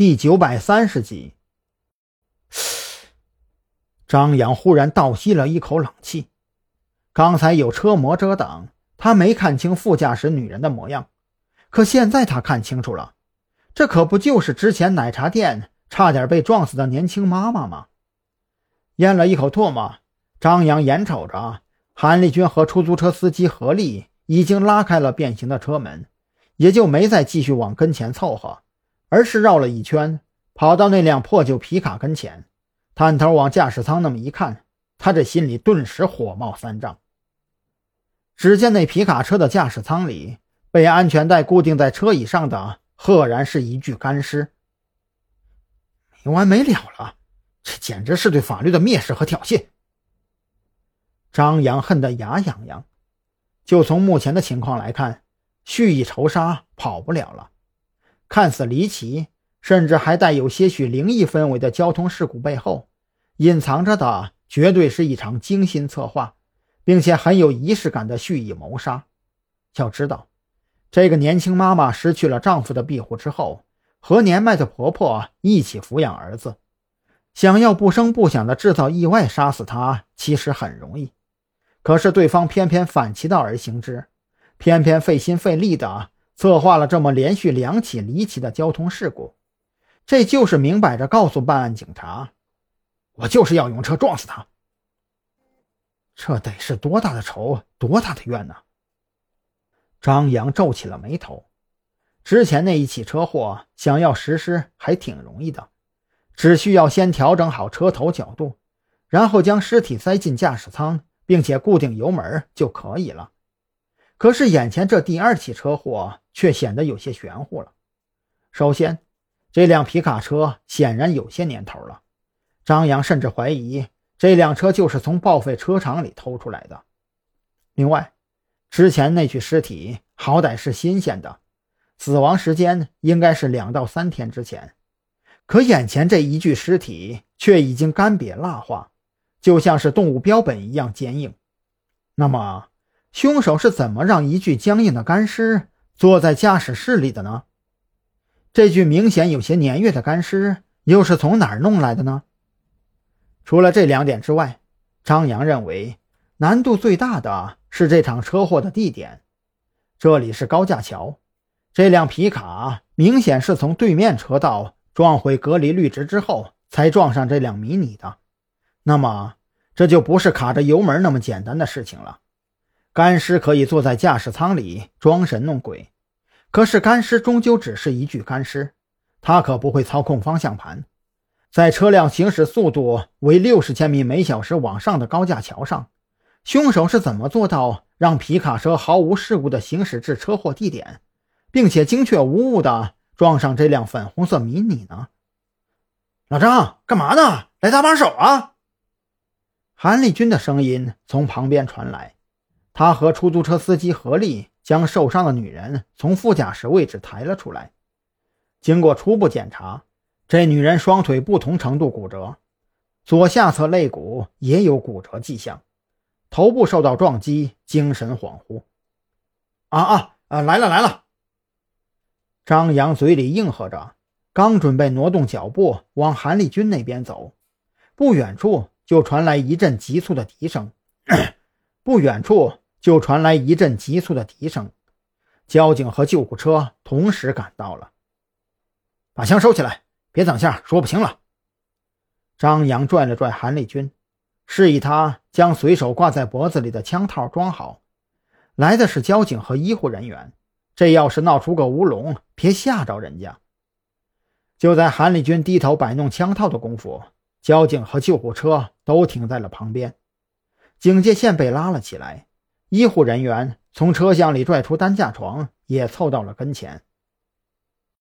第九百三十集。张扬忽然倒吸了一口冷气。刚才有车模遮挡，他没看清副驾驶女人的模样，可现在他看清楚了，这可不就是之前奶茶店差点被撞死的年轻妈妈吗？咽了一口唾沫，张扬眼瞅着韩立军和出租车司机何力已经拉开了变形的车门，也就没再继续往跟前凑合，而是绕了一圈，跑到那辆破旧皮卡跟前。探头往驾驶舱那么一看，他这心里顿时火冒三丈。只见那皮卡车的驾驶舱里，被安全带固定在车椅上的，赫然是一具干尸。没完没了了，这简直是对法律的蔑视和挑衅！张扬恨得牙痒痒。就从目前的情况来看，蓄意仇杀跑不了了。看似离奇，甚至还带有些许灵异氛围的交通事故背后。隐藏着的绝对是一场精心策划，并且很有仪式感的蓄意谋杀。要知道，这个年轻妈妈失去了丈夫的庇护之后，和年迈的婆婆一起抚养儿子，想要不声不响的制造意外杀死她，其实很容易。可是对方偏偏反其道而行之，偏偏费心费力的策划了这么连续两起离奇的交通事故，这就是明摆着告诉办案警察。我就是要用车撞死他，这得是多大的仇，多大的怨呢？张扬皱起了眉头。之前那一起车祸，想要实施还挺容易的，只需要先调整好车头角度，然后将尸体塞进驾驶舱，并且固定油门就可以了。可是眼前这第二起车祸却显得有些玄乎了。首先，这辆皮卡车显然有些年头了。张扬甚至怀疑这辆车就是从报废车厂里偷出来的。另外，之前那具尸体好歹是新鲜的，死亡时间应该是两到三天之前，可眼前这一具尸体却已经干瘪蜡化，就像是动物标本一样坚硬。那么，凶手是怎么让一具僵硬的干尸坐在驾驶室里的呢？这具明显有些年月的干尸又是从哪儿弄来的呢？除了这两点之外，张扬认为难度最大的是这场车祸的地点。这里是高架桥，这辆皮卡明显是从对面车道撞毁隔离绿植之后才撞上这辆迷你的。那么，这就不是卡着油门那么简单的事情了。干尸可以坐在驾驶舱里装神弄鬼，可是干尸终究只是一具干尸，他可不会操控方向盘。在车辆行驶速度为六十千米每小时往上的高架桥上，凶手是怎么做到让皮卡车毫无事故的行驶至车祸地点，并且精确无误的撞上这辆粉红色迷你呢？老张，干嘛呢？来搭把手啊！韩立军的声音从旁边传来，他和出租车司机合力将受伤的女人从副驾驶位置抬了出来。经过初步检查。这女人双腿不同程度骨折，左下侧肋骨也有骨折迹象，头部受到撞击，精神恍惚。啊啊啊！来了来了！张扬嘴里应和着，刚准备挪动脚步往韩立军那边走，不远处就传来一阵急促的笛声。不远处就传来一阵急促的笛声，交警和救护车同时赶到了。把枪收起来。别等下说不清了。张扬拽了拽韩立军，示意他将随手挂在脖子里的枪套装好。来的是交警和医护人员，这要是闹出个乌龙，别吓着人家。就在韩立军低头摆弄枪套的功夫，交警和救护车都停在了旁边，警戒线被拉了起来，医护人员从车厢里拽出担架床，也凑到了跟前。